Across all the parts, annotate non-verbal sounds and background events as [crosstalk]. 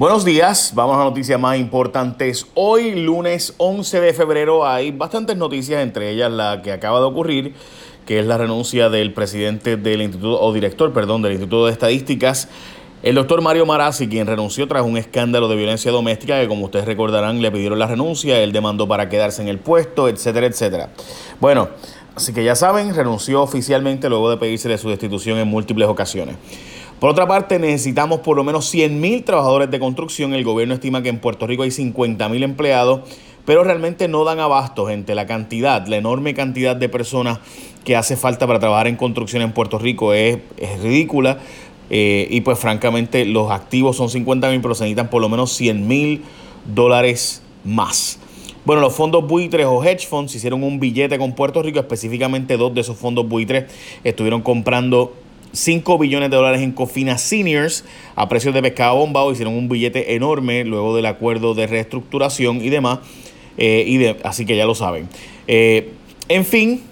Buenos días, vamos a noticias más importantes. Hoy, lunes 11 de febrero, hay bastantes noticias, entre ellas la que acaba de ocurrir, que es la renuncia del presidente del Instituto, o director, perdón, del Instituto de Estadísticas, el doctor Mario Marazzi, quien renunció tras un escándalo de violencia doméstica que, como ustedes recordarán, le pidieron la renuncia, él demandó para quedarse en el puesto, etcétera, etcétera. Bueno, así que ya saben, renunció oficialmente luego de pedirse su destitución en múltiples ocasiones. Por otra parte, necesitamos por lo menos 100.000 trabajadores de construcción. El gobierno estima que en Puerto Rico hay 50.000 empleados, pero realmente no dan abasto, gente. La cantidad, la enorme cantidad de personas que hace falta para trabajar en construcción en Puerto Rico es, ridícula. Eh, y pues francamente los activos son 50.000, pero se necesitan por lo menos 100.000 dólares más. Bueno, los fondos buitres o hedge funds hicieron un billete con Puerto Rico, específicamente dos de esos fondos buitres estuvieron comprando 5 billones de dólares en Cofina Seniors a precios de pescado bombado. Hicieron un billete enorme luego del acuerdo de reestructuración y demás. Eh, y de, así que ya lo saben. Eh, en fin,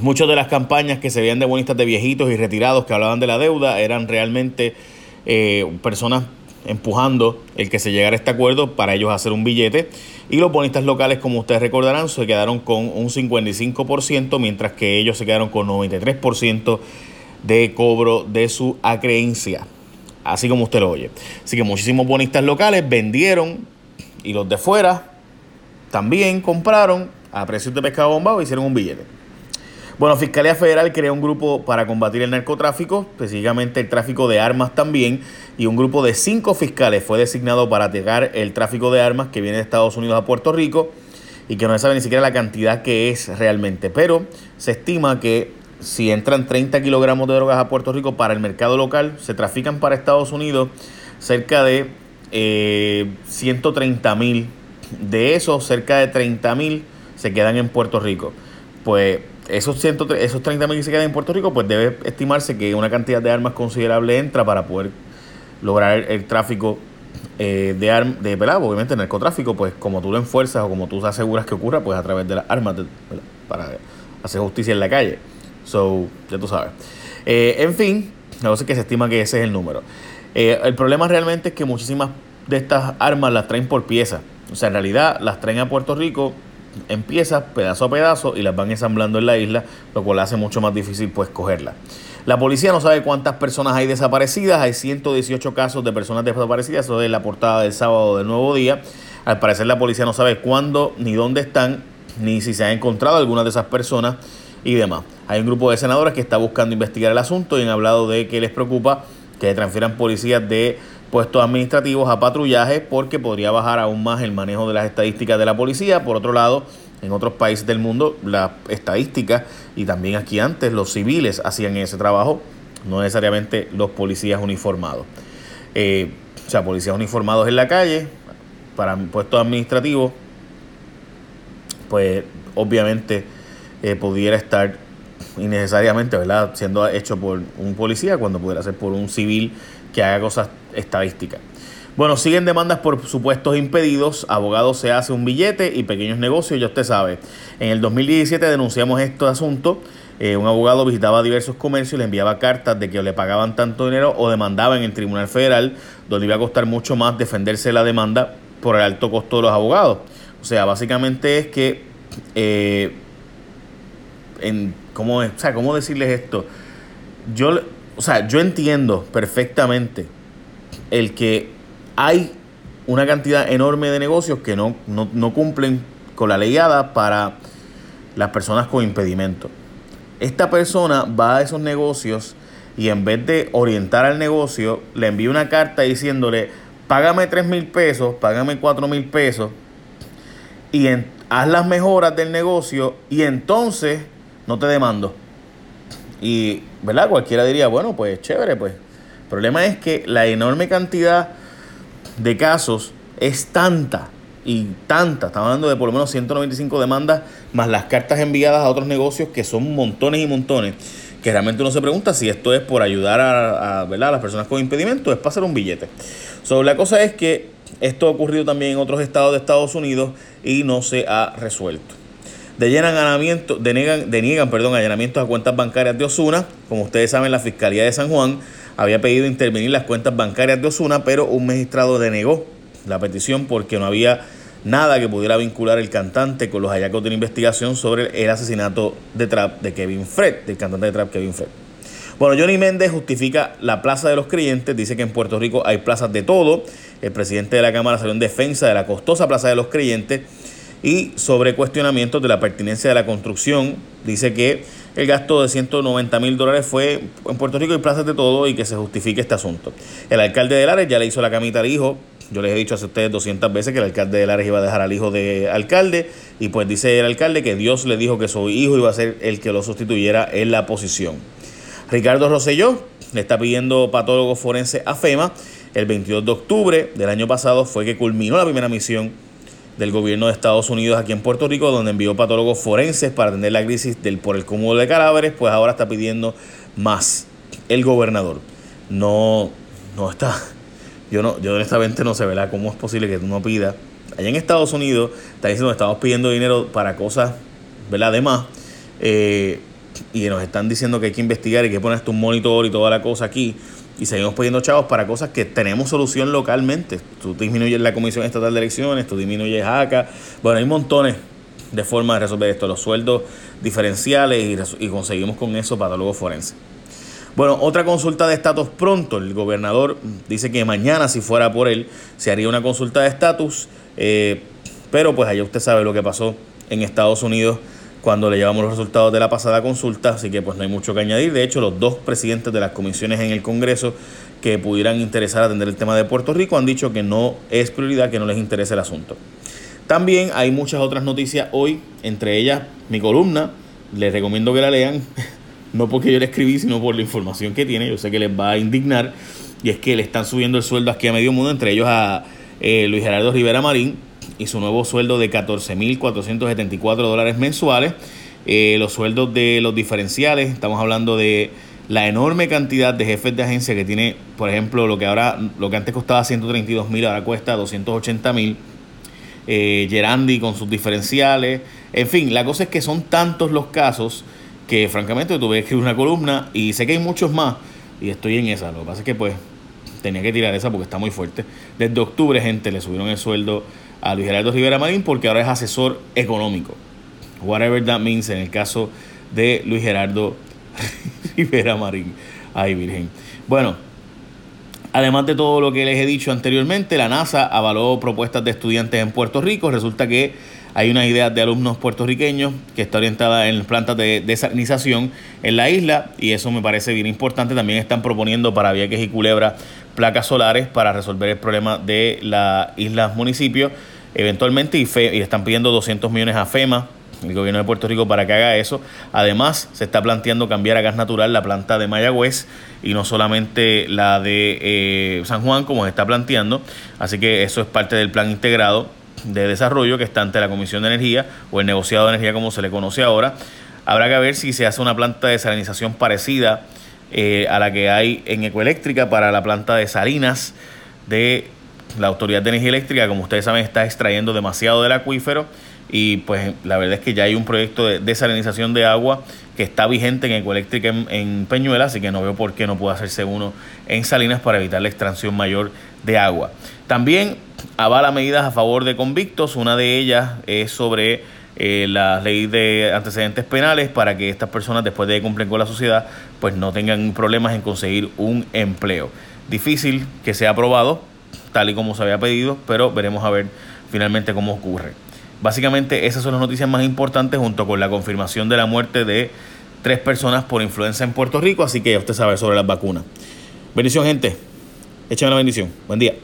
muchas de las campañas que se veían de bonistas de viejitos y retirados que hablaban de la deuda eran realmente eh, personas empujando el que se llegara a este acuerdo para ellos hacer un billete. Y los bonistas locales, como ustedes recordarán, se quedaron con un 55%, mientras que ellos se quedaron con 93% de cobro de su acreencia. Así como usted lo oye. Así que muchísimos bonistas locales vendieron y los de fuera también compraron a precios de pescado bombado y hicieron un billete. Bueno, Fiscalía Federal creó un grupo para combatir el narcotráfico, específicamente el tráfico de armas también, y un grupo de cinco fiscales fue designado para atacar el tráfico de armas que viene de Estados Unidos a Puerto Rico y que no se sabe ni siquiera la cantidad que es realmente, pero se estima que si entran 30 kilogramos de drogas a Puerto Rico para el mercado local, se trafican para Estados Unidos cerca de 130 eh, mil. De esos, cerca de 30 mil se quedan en Puerto Rico. Pues esos, esos 30 mil que se quedan en Puerto Rico, pues debe estimarse que una cantidad de armas considerable entra para poder lograr el, tráfico eh, de armas, de, ¿verdad? Obviamente narcotráfico, pues como tú lo enfuerzas o como tú aseguras que ocurra, pues a través de las armas, para hacer justicia en la calle. So, ya tú sabes. Eh, en fin, no sé que se estima que ese es el número. Eh, el problema realmente es que muchísimas de estas armas las traen por piezas. O sea, en realidad las traen a Puerto Rico en piezas, pedazo a pedazo, y las van ensamblando en la isla, lo cual hace mucho más difícil pues cogerlas. La policía no sabe cuántas personas hay desaparecidas, hay 118 casos de personas desaparecidas, eso es la portada del sábado del nuevo día. Al parecer la policía no sabe cuándo ni dónde están, ni si se ha encontrado alguna de esas personas y demás. Hay un grupo de senadores que está buscando investigar el asunto y han hablado de que les preocupa que transfieran policías de puestos administrativos a patrullaje porque podría bajar aún más el manejo de las estadísticas de la policía. Por otro lado, en otros países del mundo, las estadísticas y también aquí antes los civiles hacían ese trabajo, no necesariamente los policías uniformados. Eh, o sea, policías uniformados en la calle para puestos administrativos, pues obviamente eh, pudiera estar innecesariamente, ¿verdad?, siendo hecho por un policía cuando pudiera ser por un civil que haga cosas estadísticas. Bueno, siguen demandas por supuestos impedidos, abogados se hace un billete y pequeños negocios, ya usted sabe. En el 2017 denunciamos este asunto. Eh, un abogado visitaba diversos comercios y le enviaba cartas de que le pagaban tanto dinero o demandaba en el Tribunal Federal, donde iba a costar mucho más defenderse la demanda por el alto costo de los abogados. O sea, básicamente es que eh, en cómo, o sea, cómo decirles esto. Yo, o sea, yo entiendo perfectamente el que hay una cantidad enorme de negocios que no, no, cumplen con la leyada para las personas con impedimento. Esta persona va a esos negocios y en vez de orientar al negocio, le envía una carta diciéndole, págame 3 mil pesos, págame 4 mil pesos y haz las mejoras del negocio y entonces no te demando. Y, ¿verdad? Cualquiera diría, bueno, pues chévere, pues. El problema es que la enorme cantidad de casos es tanta y tanta, estamos hablando de por lo menos 195 demandas, más las cartas enviadas a otros negocios que son montones y montones, que realmente uno se pregunta si esto es por ayudar a, a, las personas con impedimento o es para hacer un billete. So, la cosa es que esto ha ocurrido también en otros estados de Estados Unidos y no se ha resuelto deniegan, deniegan perdón, allanamientos a cuentas bancarias de Osuna. Como ustedes saben, la Fiscalía de San Juan había pedido intervenir las cuentas bancarias de Osuna, pero un magistrado denegó la petición porque no había nada que pudiera vincular el cantante con los hallazgos de la investigación sobre el asesinato de trap de Kevin Fred, del cantante de trap Kevin Fred. Bueno, Johnny Méndez justifica la plaza de los creyentes, dice que en Puerto Rico hay plazas de todo. El presidente de la Cámara salió en defensa de la costosa plaza de los creyentes y sobre cuestionamientos de la pertinencia de la construcción, dice que el gasto de 190 mil dólares fue en Puerto Rico hay plazas de todo y que se justifique este asunto. El alcalde de Lares ya le hizo la camita al hijo. Yo les he dicho a ustedes 200 veces que el alcalde de Lares iba a dejar al hijo de alcalde y pues dice el alcalde que Dios le dijo que su hijo iba a ser el que lo sustituyera en la posición. Ricardo Rosselló le está pidiendo patólogo forense a FEMA. El 22 de octubre del año pasado fue que culminó la primera misión del gobierno de Estados Unidos aquí en Puerto Rico, donde envió patólogos forenses para atender la crisis del, por el cúmulo de cadáveres, pues ahora está pidiendo más el gobernador. No, no está, yo no, yo honestamente no sé, ¿verdad? ¿Cómo es posible que tú no pidas? Allá en Estados Unidos está diciendo que estamos pidiendo dinero para cosas, ¿verdad? Además, eh, y nos están diciendo que hay que investigar y que poner un monitor y toda la cosa aquí y seguimos pidiendo chavos para cosas que tenemos solución localmente. Tú disminuyes la Comisión Estatal de Elecciones, tú disminuyes ACA. Bueno, hay montones de formas de resolver esto, los sueldos diferenciales y, conseguimos con eso patólogos forenses. Bueno, otra consulta de estatus pronto. El gobernador dice que mañana, si fuera por él, se haría una consulta de estatus, eh, pero pues allá usted sabe lo que pasó en Estados Unidos cuando le llevamos los resultados de la pasada consulta, así que pues no hay mucho que añadir. De hecho, los dos presidentes de las comisiones en el Congreso que pudieran interesar atender el tema de Puerto Rico han dicho que no es prioridad, que no les interesa el asunto. También hay muchas otras noticias hoy, entre ellas mi columna, les recomiendo que la lean, [laughs] no porque yo la escribí, sino por la información que tiene, yo sé que les va a indignar, y es que le están subiendo el sueldo aquí a medio mundo, entre ellos a eh, Luis Gerardo Rivera Marín, y su nuevo sueldo de 14.474 dólares mensuales. Eh, los sueldos de los diferenciales, estamos hablando de la enorme cantidad de jefes de agencia que tiene, por ejemplo, lo que ahora, lo que antes costaba 132 mil, ahora cuesta 280 mil. Eh, Gerandi con sus diferenciales. En fin, la cosa es que son tantos los casos que francamente tuve que escribir una columna y sé que hay muchos más y estoy en esa. Lo que pasa es que pues tenía que tirar esa porque está muy fuerte. Desde octubre, gente, le subieron el sueldo a Luis Gerardo Rivera Marín porque ahora es asesor económico. Whatever that means en el caso de Luis Gerardo [laughs] Rivera Marín. Ay, Virgen. Bueno, además de todo lo que les he dicho anteriormente, la NASA avaló propuestas de estudiantes en Puerto Rico. Resulta que hay una idea de alumnos puertorriqueños que está orientada en plantas de desalinización en la isla y eso me parece bien importante. También están proponiendo para Vieques y Culebra placas solares para resolver el problema de las islas municipios eventualmente y, están pidiendo 200 millones a FEMA el gobierno de Puerto Rico para que haga eso. Además, se está planteando cambiar a gas natural la planta de Mayagüez y no solamente la de eh, San Juan, como se está planteando. Así que eso es parte del plan integrado de desarrollo que está ante la Comisión de Energía o el negociado de energía como se le conoce ahora. Habrá que ver si se hace una planta de salinización parecida eh, a la que hay en Ecoeléctrica para la planta de Salinas de la Autoridad de Energía Eléctrica. Como ustedes saben, está extrayendo demasiado del acuífero y pues la verdad es que ya hay un proyecto de desalinización de agua que está vigente en Ecoeléctrica en, en Peñuela, así que no veo por qué no puede hacerse uno en Salinas para evitar la extracción mayor de agua. También avala medidas a favor de convictos. Una de ellas es sobre eh, la ley de antecedentes penales para que estas personas, después de que cumplen con la sociedad, pues no tengan problemas en conseguir un empleo. Difícil que sea aprobado, tal y como se había pedido, pero veremos a ver finalmente cómo ocurre. Básicamente esas son las noticias más importantes junto con la confirmación de la muerte de tres personas por influenza en Puerto Rico, así que ya usted sabe sobre las vacunas. Bendición gente, échame la bendición. Buen día.